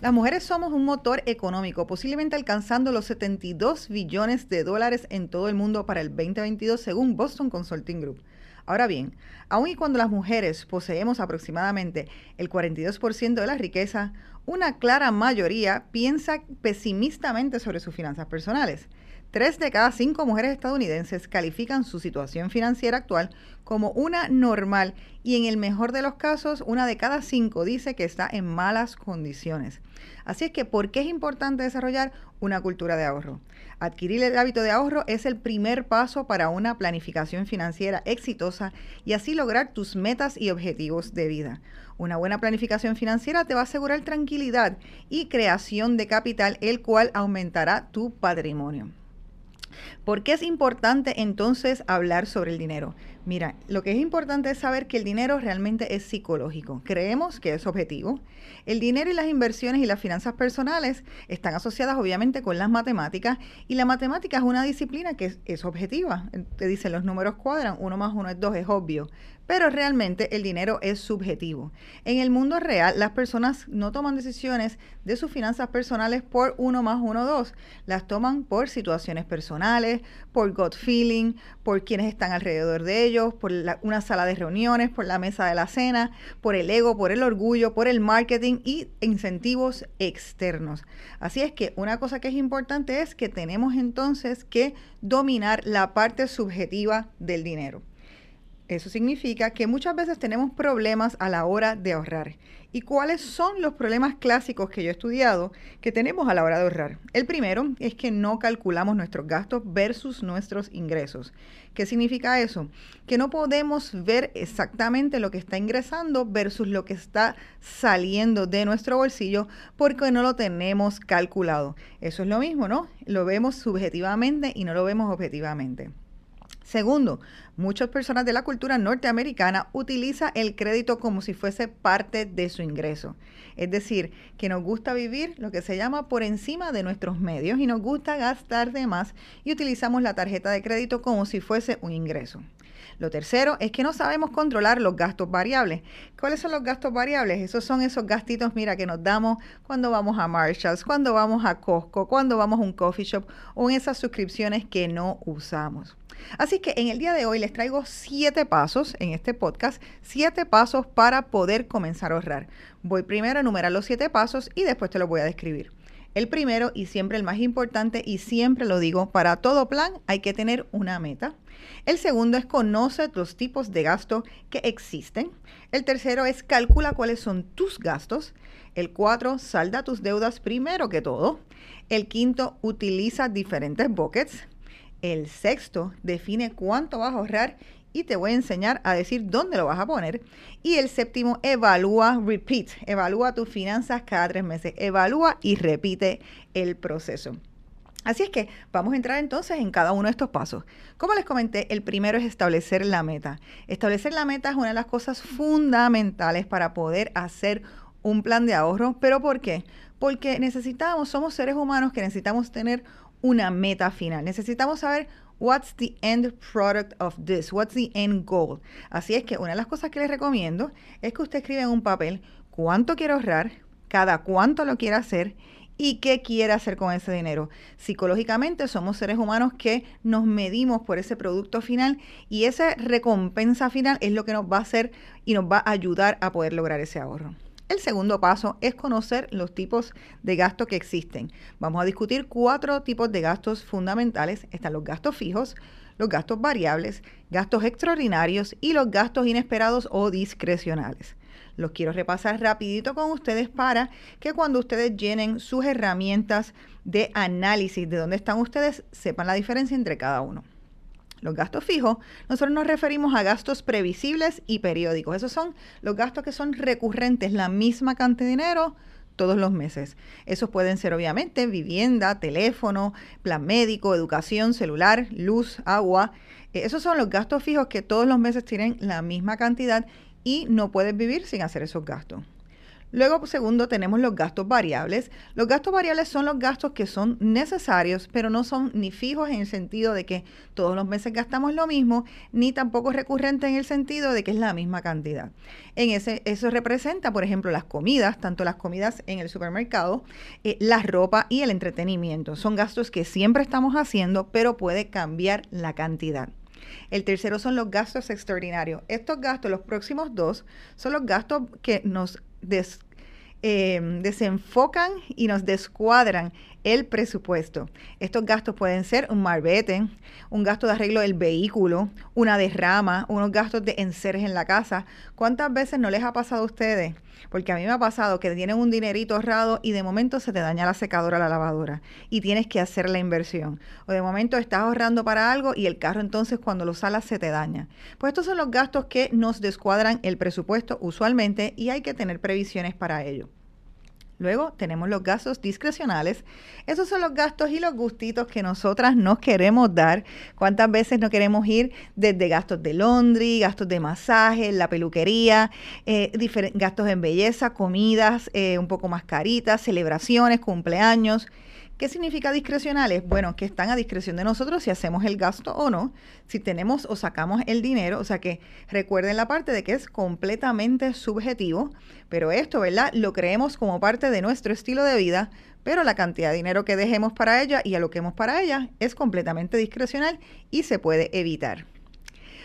Las mujeres somos un motor económico, posiblemente alcanzando los 72 billones de dólares en todo el mundo para el 2022, según Boston Consulting Group. Ahora bien, aun y cuando las mujeres poseemos aproximadamente el 42% de la riqueza, una clara mayoría piensa pesimistamente sobre sus finanzas personales. Tres de cada cinco mujeres estadounidenses califican su situación financiera actual como una normal y en el mejor de los casos, una de cada cinco dice que está en malas condiciones. Así es que, ¿por qué es importante desarrollar una cultura de ahorro? Adquirir el hábito de ahorro es el primer paso para una planificación financiera exitosa y así lograr tus metas y objetivos de vida. Una buena planificación financiera te va a asegurar tranquilidad y creación de capital, el cual aumentará tu patrimonio. ¿Por qué es importante entonces hablar sobre el dinero? Mira, lo que es importante es saber que el dinero realmente es psicológico. Creemos que es objetivo. El dinero y las inversiones y las finanzas personales están asociadas obviamente con las matemáticas y la matemática es una disciplina que es, objetiva. Te dicen los números cuadran, uno más uno es dos, es obvio pero realmente el dinero es subjetivo. En el mundo real, las personas no toman decisiones de sus finanzas personales por uno más uno, dos. Las toman por situaciones personales, por gut feeling, por quienes están alrededor de ellos, por una sala de reuniones, por la mesa de la cena, por el ego, por el orgullo, por el marketing y incentivos externos. Así es que una cosa que es importante es que tenemos entonces que dominar la parte subjetiva del dinero. Eso significa que muchas veces tenemos problemas a la hora de ahorrar. ¿Y cuáles son los problemas clásicos que yo he estudiado que tenemos a la hora de ahorrar? El primero es que no calculamos nuestros gastos versus nuestros ingresos. ¿Qué significa eso? Que no podemos ver exactamente lo que está ingresando versus lo que está saliendo de nuestro bolsillo porque no lo tenemos calculado. Eso es lo mismo, ¿no? Lo vemos subjetivamente y no lo vemos objetivamente. Segundo, muchas personas de la cultura norteamericana utilizan el crédito como si fuese parte de su ingreso. Es decir, que nos gusta vivir lo que se llama por encima de nuestros medios y nos gusta gastar de más y utilizamos la tarjeta de crédito como si fuese un ingreso. Lo tercero es que no sabemos controlar los gastos variables. ¿Cuáles son los gastos variables? Esos son esos gastitos, mira, que nos damos cuando vamos a Marshalls, cuando vamos a Costco, cuando vamos a un coffee shop o en esas suscripciones que no usamos. Así que en el día de hoy les traigo siete pasos en este podcast, siete pasos para poder comenzar a ahorrar. Voy primero a enumerar los siete pasos y después te los voy a describir. El primero y siempre el más importante y siempre lo digo, para todo plan hay que tener una meta. El segundo es conoce los tipos de gasto que existen. El tercero es calcula cuáles son tus gastos. El cuatro, salda tus deudas primero que todo. El quinto, utiliza diferentes buckets. El sexto define cuánto vas a ahorrar y te voy a enseñar a decir dónde lo vas a poner. Y el séptimo, evalúa, repeat, evalúa tus finanzas cada tres meses, evalúa y repite el proceso. Así es que vamos a entrar entonces en cada uno de estos pasos. Como les comenté, el primero es establecer la meta. Establecer la meta es una de las cosas fundamentales para poder hacer un plan de ahorro. ¿Pero por qué? Porque necesitamos, somos seres humanos que necesitamos tener una meta final. Necesitamos saber what's the end product of this, what's the end goal. Así es que una de las cosas que les recomiendo es que usted escriba en un papel cuánto quiere ahorrar, cada cuánto lo quiere hacer y qué quiere hacer con ese dinero. Psicológicamente somos seres humanos que nos medimos por ese producto final y esa recompensa final es lo que nos va a hacer y nos va a ayudar a poder lograr ese ahorro. El segundo paso es conocer los tipos de gastos que existen. Vamos a discutir cuatro tipos de gastos fundamentales. Están los gastos fijos, los gastos variables, gastos extraordinarios y los gastos inesperados o discrecionales. Los quiero repasar rapidito con ustedes para que cuando ustedes llenen sus herramientas de análisis de dónde están ustedes, sepan la diferencia entre cada uno. Los gastos fijos, nosotros nos referimos a gastos previsibles y periódicos. Esos son los gastos que son recurrentes, la misma cantidad de dinero todos los meses. Esos pueden ser obviamente vivienda, teléfono, plan médico, educación, celular, luz, agua. Eh, esos son los gastos fijos que todos los meses tienen la misma cantidad y no puedes vivir sin hacer esos gastos. Luego, segundo, tenemos los gastos variables. Los gastos variables son los gastos que son necesarios, pero no son ni fijos en el sentido de que todos los meses gastamos lo mismo, ni tampoco recurrentes en el sentido de que es la misma cantidad. En ese, eso representa, por ejemplo, las comidas, tanto las comidas en el supermercado, eh, la ropa y el entretenimiento. Son gastos que siempre estamos haciendo, pero puede cambiar la cantidad. El tercero son los gastos extraordinarios. Estos gastos, los próximos dos, son los gastos que nos em, desenfocan y nos descuadran el presupuesto. Estos gastos pueden ser un marbete, un gasto de arreglo del vehículo, una derrama, unos gastos de enseres en la casa. ¿Cuántas veces no les ha pasado a ustedes? Porque a mí me ha pasado que tienen un dinerito ahorrado y de momento se te daña la secadora, la lavadora y tienes que hacer la inversión. O de momento estás ahorrando para algo y el carro entonces cuando lo salas se te daña. Pues estos son los gastos que nos descuadran el presupuesto usualmente y hay que tener previsiones para ello. Luego tenemos los gastos discrecionales. Esos son los gastos y los gustitos que nosotras nos queremos dar. ¿Cuántas veces no queremos ir desde gastos de laundry, gastos de masaje, la peluquería, eh, gastos en belleza, comidas eh, un poco más caritas, celebraciones, cumpleaños? ¿Qué significa discrecionales? Bueno, que están a discreción de nosotros si hacemos el gasto o no, si tenemos o sacamos el dinero, o sea que recuerden la parte de que es completamente subjetivo, pero esto, ¿verdad? Lo creemos como parte de nuestro estilo de vida, pero la cantidad de dinero que dejemos para ella y aloquemos para ella es completamente discrecional y se puede evitar.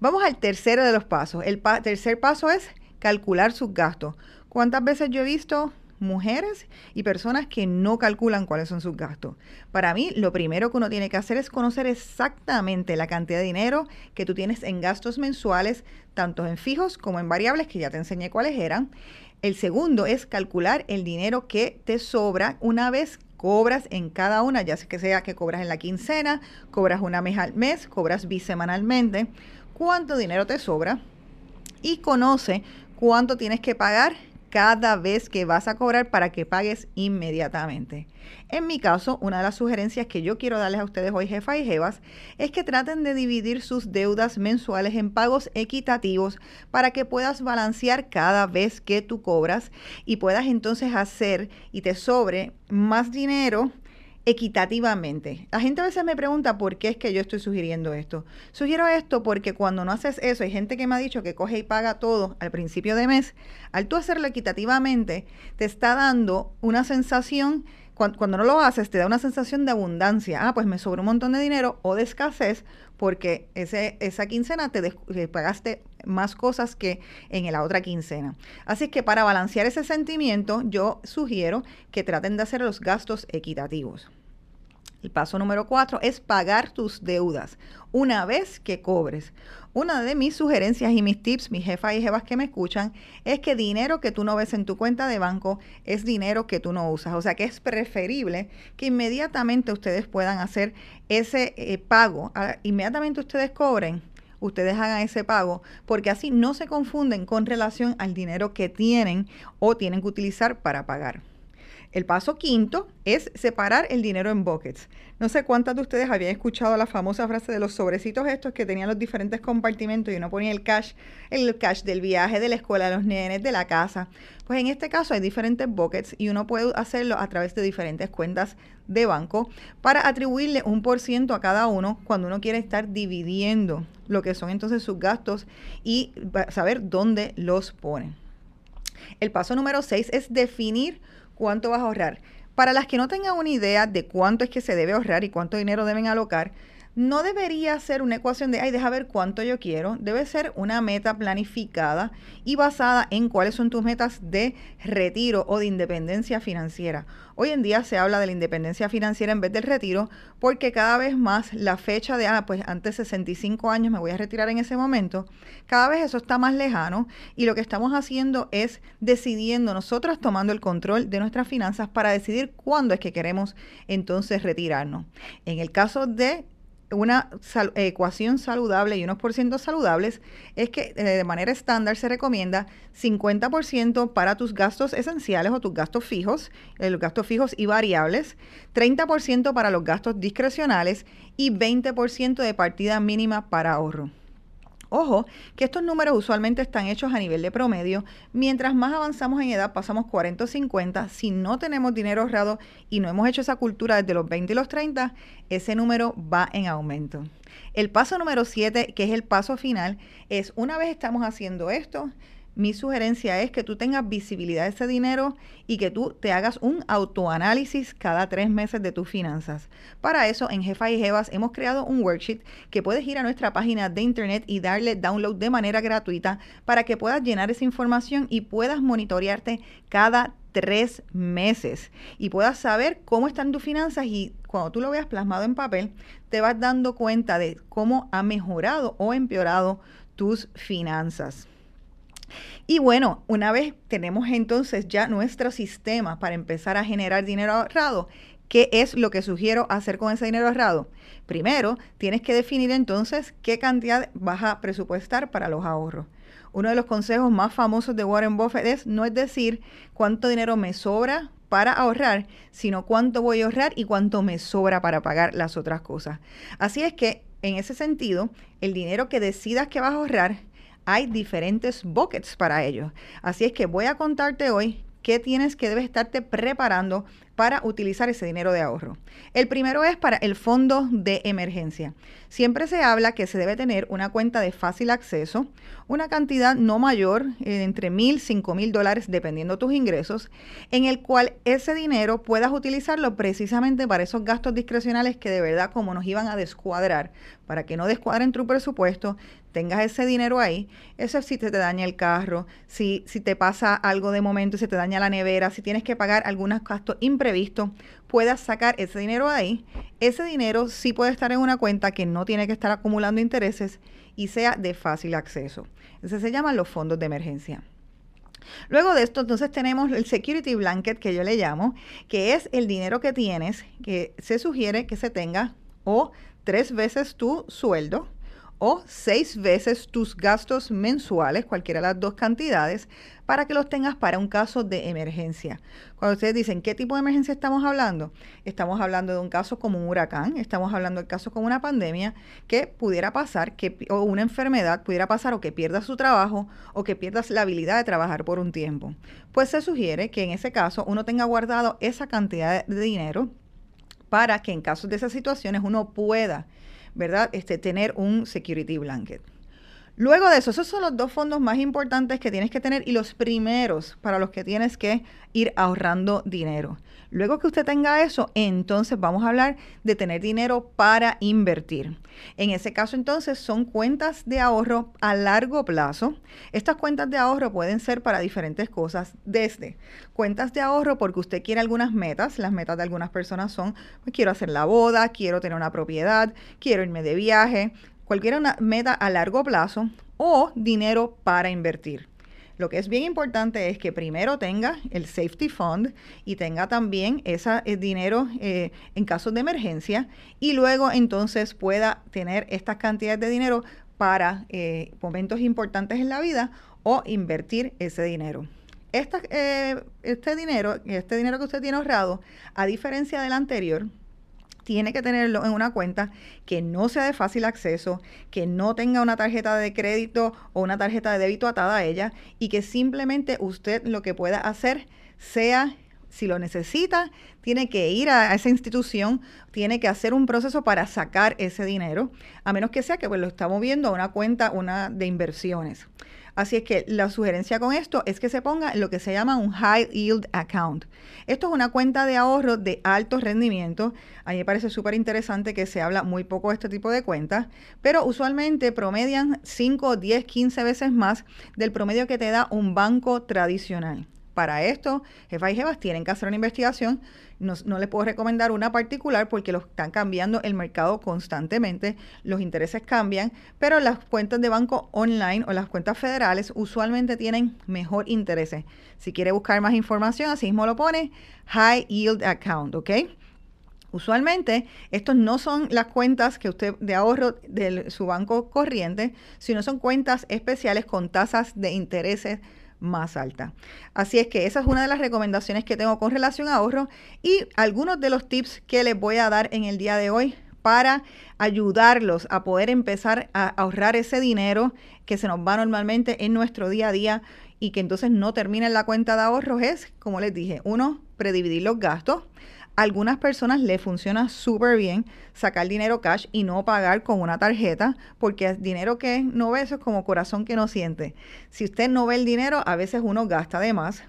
Vamos al tercero de los pasos. El tercer paso es calcular sus gastos. ¿Cuántas veces yo he visto mujeres y personas que no calculan cuáles son sus gastos. Para mí, lo primero que uno tiene que hacer es conocer exactamente la cantidad de dinero que tú tienes en gastos mensuales, tanto en fijos como en variables, que ya te enseñé cuáles eran. El segundo es calcular el dinero que te sobra una vez cobras en cada una, ya sea que sea que cobras en la quincena, cobras una vez al mes, cobras bisemanalmente, cuánto dinero te sobra y conoce cuánto tienes que pagar cada vez que vas a cobrar para que pagues inmediatamente. En mi caso, una de las sugerencias que yo quiero darles a ustedes hoy, jefa y jevas, es que traten de dividir sus deudas mensuales en pagos equitativos para que puedas balancear cada vez que tú cobras y puedas entonces hacer y te sobre más dinero equitativamente. La gente a veces me pregunta por qué es que yo estoy sugiriendo esto. Sugiero esto porque cuando no haces eso, hay gente que me ha dicho que coge y paga todo al principio de mes. Al tú hacerlo equitativamente, te está dando una sensación, cuando, no lo haces, te da una sensación de abundancia. Ah, pues me sobra un montón de dinero o de escasez porque ese, esa quincena te, te pagaste más cosas que en la otra quincena. Así que para balancear ese sentimiento, yo sugiero que traten de hacer los gastos equitativos. El paso número cuatro es pagar tus deudas una vez que cobres. Una de mis sugerencias y mis tips, mis jefas y jefas que me escuchan, es que dinero que tú no ves en tu cuenta de banco es dinero que tú no usas. O sea que es preferible que inmediatamente ustedes puedan hacer ese eh, pago. inmediatamente ustedes cobren, ustedes hagan ese pago, porque así no se confunden con relación al dinero que tienen o tienen que utilizar para pagar. El paso quinto es separar el dinero en buckets. No sé cuántas de ustedes habían escuchado la famosa frase de los sobrecitos estos que tenían los diferentes compartimentos y uno ponía el cash, el cash del viaje, de la escuela, de los nenes, de la casa. Pues en este caso hay diferentes buckets y uno puede hacerlo a través de diferentes cuentas de banco para atribuirle un por ciento a cada uno cuando uno quiere estar dividiendo lo que son entonces sus gastos y saber dónde los pone. El paso número seis es definir cuánto vas a ahorrar. Para las que no tengan una idea de cuánto es que se debe ahorrar y cuánto dinero deben alocar, no debería ser una ecuación de, ay, deja ver cuánto yo quiero. Debe ser una meta planificada y basada en cuáles son tus metas de retiro o de independencia financiera. Hoy en día se habla de la independencia financiera en vez del retiro porque cada vez más la fecha de, ah, pues antes de 65 años me voy a retirar en ese momento, cada vez eso está más lejano y lo que estamos haciendo es decidiendo nosotras tomando el control de nuestras finanzas para decidir cuándo es que queremos entonces retirarnos. En el caso de una ecuación saludable y unos por ciento saludables es que eh, de manera estándar se recomienda 50% para tus gastos esenciales o tus gastos fijos, eh, los gastos fijos y variables, 30% para los gastos discrecionales y 20% de partida mínima para ahorro. Ojo, que estos números usualmente están hechos a nivel de promedio. Mientras más avanzamos en edad, pasamos 40 o 50, si no tenemos dinero ahorrado y no hemos hecho esa cultura desde los 20 y los 30, ese número va en aumento. El paso número 7, que es el paso final, es una vez estamos haciendo esto, mi sugerencia es que tú tengas visibilidad de ese dinero y que tú te hagas un autoanálisis cada tres meses de tus finanzas. Para eso, en Jefa y Jevas hemos creado un worksheet que puedes ir a nuestra página de internet y darle download de manera gratuita para que puedas llenar esa información y puedas monitorearte cada tres meses y puedas saber cómo están tus finanzas y cuando tú lo veas plasmado en papel, te vas dando cuenta de cómo ha mejorado o empeorado tus finanzas. Y bueno, una vez tenemos entonces ya nuestro sistema para empezar a generar dinero ahorrado, ¿qué es lo que sugiero hacer con ese dinero ahorrado? Primero, tienes que definir entonces qué cantidad vas a presupuestar para los ahorros. Uno de los consejos más famosos de Warren Buffett es no es decir cuánto dinero me sobra para ahorrar, sino cuánto voy a ahorrar y cuánto me sobra para pagar las otras cosas. Así es que, en ese sentido, el dinero que decidas que vas a ahorrar, hay diferentes buckets para ello. Así es que voy a contarte hoy qué tienes que debes estarte preparando para utilizar ese dinero de ahorro. El primero es para el fondo de emergencia. Siempre se habla que se debe tener una cuenta de fácil acceso, una cantidad no mayor, eh, entre mil, cinco mil dólares, dependiendo tus ingresos, en el cual ese dinero puedas utilizarlo precisamente para esos gastos discrecionales que de verdad como nos iban a descuadrar, para que no descuadren tu presupuesto, tengas ese dinero ahí. Eso es si te, te daña el carro, si, si te pasa algo de momento se te daña la nevera, si tienes que pagar algunos gastos imprevistos, puedas sacar ese dinero ahí. Ese dinero sí puede estar en una cuenta que no tiene que estar acumulando intereses y sea de fácil acceso. Entonces se llaman los fondos de emergencia. Luego de esto, entonces tenemos el security blanket que yo le llamo, que es el dinero que tienes, que se sugiere que se tenga o tres veces tu sueldo o seis veces tus gastos mensuales, cualquiera de las dos cantidades, para que los tengas para un caso de emergencia. Cuando ustedes dicen qué tipo de emergencia estamos hablando, estamos hablando de un caso como un huracán, estamos hablando de caso como una pandemia que pudiera pasar, que, o una enfermedad pudiera pasar o que pierdas su trabajo o que pierdas la habilidad de trabajar por un tiempo. Pues se sugiere que en ese caso uno tenga guardado esa cantidad de dinero para que en casos de esas situaciones uno pueda ¿verdad? Este, tener un security blanket. Luego de eso, esos son los dos fondos más importantes que tienes que tener y los primeros para los que tienes que ir ahorrando dinero. Luego que usted tenga eso, entonces vamos a hablar de tener dinero para invertir. En ese caso, entonces, son cuentas de ahorro a largo plazo. Estas cuentas de ahorro pueden ser para diferentes cosas, desde cuentas de ahorro porque usted quiere algunas metas. Las metas de algunas personas son, pues, quiero hacer la boda, quiero tener una propiedad, quiero irme de viaje, cualquier meta a largo plazo o dinero para invertir. Lo que es bien importante es que primero tenga el safety fund y tenga también ese eh, dinero eh, en casos de emergencia y luego entonces pueda tener estas cantidades de dinero para eh, momentos importantes en la vida o invertir ese dinero. este dinero, este dinero que usted tiene ahorrado, a diferencia del anterior, tiene que tenerlo en una cuenta que no sea de fácil acceso, que no tenga una tarjeta de crédito o una tarjeta de débito atada a ella y que simplemente usted lo que pueda hacer sea si lo necesita, tiene que ir a, esa institución, tiene que hacer un proceso para sacar ese dinero, a menos que sea que pues, lo está moviendo a una cuenta una de inversiones. Así es que la sugerencia con esto es que se ponga lo que se llama un High Yield Account. Esto es una cuenta de ahorro de alto rendimiento. A mí me parece súper interesante que se habla muy poco de este tipo de cuentas, pero usualmente promedian 5, 10, 15 veces más del promedio que te da un banco tradicional. Para esto, jefas y jefas tienen que hacer una investigación no, les puedo recomendar una particular porque lo están cambiando el mercado constantemente, los intereses cambian, pero las cuentas de banco online o las cuentas federales usualmente tienen mejor intereses. Si quiere buscar más información, así mismo lo pone, High Yield Account, ¿ok? Usualmente, estos no son las cuentas que usted de ahorro de su banco corriente, sino son cuentas especiales con tasas de intereses más alta. Así es que esa es una de las recomendaciones que tengo con relación a ahorro y algunos de los tips que les voy a dar en el día de hoy para ayudarlos a poder empezar a ahorrar ese dinero que se nos va normalmente en nuestro día a día y que entonces no termina en la cuenta de ahorros es, como les dije, uno, predividir los gastos. Algunas personas le funciona súper bien sacar dinero cash y no pagar con una tarjeta, porque dinero que no ve eso es como corazón que no siente. Si usted no ve el dinero, a veces uno gasta de más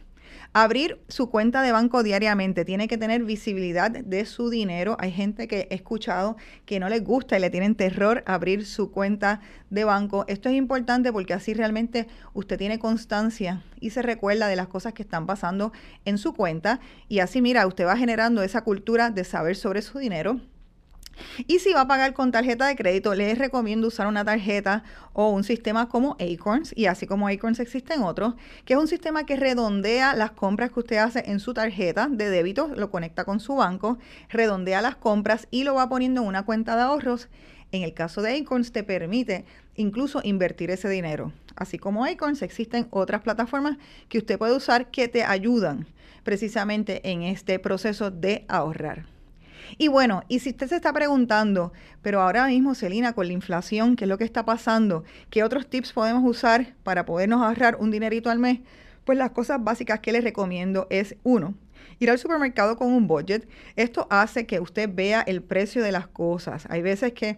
Abrir su cuenta de banco diariamente tiene que tener visibilidad de su dinero. Hay gente que he escuchado que no les gusta y le tienen terror abrir su cuenta de banco. Esto es importante porque así realmente usted tiene constancia y se recuerda de las cosas que están pasando en su cuenta y así mira, usted va generando esa cultura de saber sobre su dinero y si va a pagar con tarjeta de crédito, les recomiendo usar una tarjeta o un sistema como Acorns, y así como Acorns existen otros, que es un sistema que redondea las compras que usted hace en su tarjeta de débito, lo conecta con su banco, redondea las compras y lo va poniendo en una cuenta de ahorros. En el caso de Acorns te permite incluso invertir ese dinero. Así como Acorns, existen otras plataformas que usted puede usar que te ayudan precisamente en este proceso de ahorrar. Y bueno, y si usted se está preguntando, pero ahora mismo, Celina, con la inflación, ¿qué es lo que está pasando? ¿Qué otros tips podemos usar para podernos ahorrar un dinerito al mes? Pues las cosas básicas que les recomiendo es, uno, ir al supermercado con un budget. Esto hace que usted vea el precio de las cosas. Hay veces que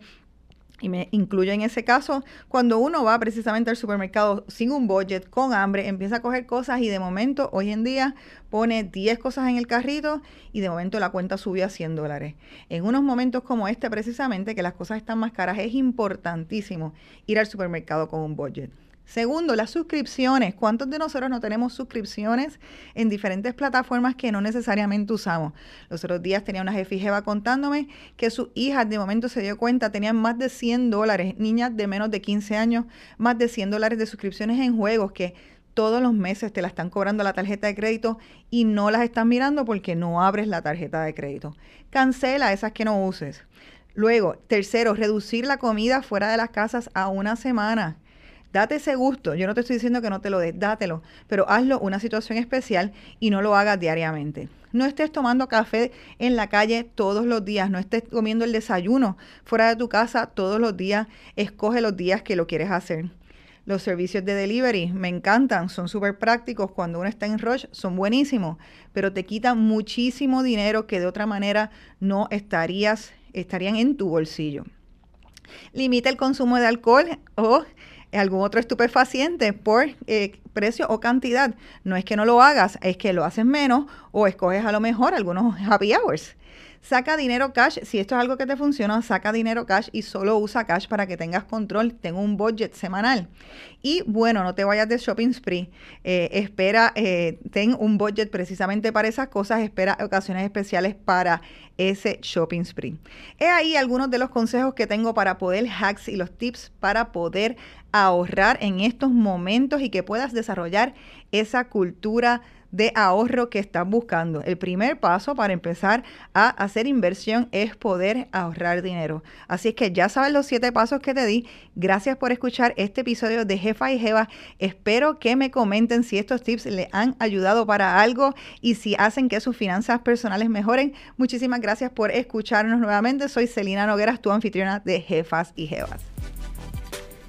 y me incluyo en ese caso, cuando uno va precisamente al supermercado sin un budget, con hambre, empieza a coger cosas y de momento, hoy en día, pone 10 cosas en el carrito y de momento la cuenta subió a 100 dólares. En unos momentos como este, precisamente, que las cosas están más caras, es importantísimo ir al supermercado con un budget. Segundo, las suscripciones. ¿Cuántos de nosotros no tenemos suscripciones en diferentes plataformas que no necesariamente usamos? Los otros días tenía una jefijeva contándome que su hija de momento se dio cuenta, tenían más de 100 dólares, niñas de menos de 15 años, más de 100 dólares de suscripciones en juegos que todos los meses te la están cobrando la tarjeta de crédito y no las están mirando porque no abres la tarjeta de crédito. Cancela esas que no uses. Luego, tercero, reducir la comida fuera de las casas a una semana. Date ese gusto. Yo no te estoy diciendo que no te lo des, dátelo, pero hazlo una situación especial y no lo hagas diariamente. No estés tomando café en la calle todos los días, no estés comiendo el desayuno fuera de tu casa todos los días. Escoge los días que lo quieres hacer. Los servicios de delivery me encantan, son súper prácticos. Cuando uno está en rush, son buenísimos, pero te quitan muchísimo dinero que de otra manera no estarías, estarían en tu bolsillo. Limita el consumo de alcohol o algún otro estupefaciente por eh, precio o cantidad. No es que no lo hagas, es que lo haces menos o escoges a lo mejor algunos happy hours. Saca dinero cash, si esto es algo que te funciona, saca dinero cash y solo usa cash para que tengas control, tenga un budget semanal. Y bueno, no te vayas de shopping spree, eh, espera, eh, ten un budget precisamente para esas cosas, espera ocasiones especiales para ese shopping spree. He ahí algunos de los consejos que tengo para poder hacks y los tips para poder ahorrar en estos momentos y que puedas desarrollar esa cultura de ahorro que estás buscando. El primer paso para empezar a hacer inversión es poder ahorrar dinero. Así es que ya sabes los siete pasos que te di. Gracias por escuchar este episodio de Jefa y Jeva. Espero que me comenten si estos tips le han ayudado para algo y si hacen que sus finanzas personales mejoren. Muchísimas gracias por escucharnos nuevamente. Soy Celina Nogueras, tu anfitriona de Jefas y Jevas.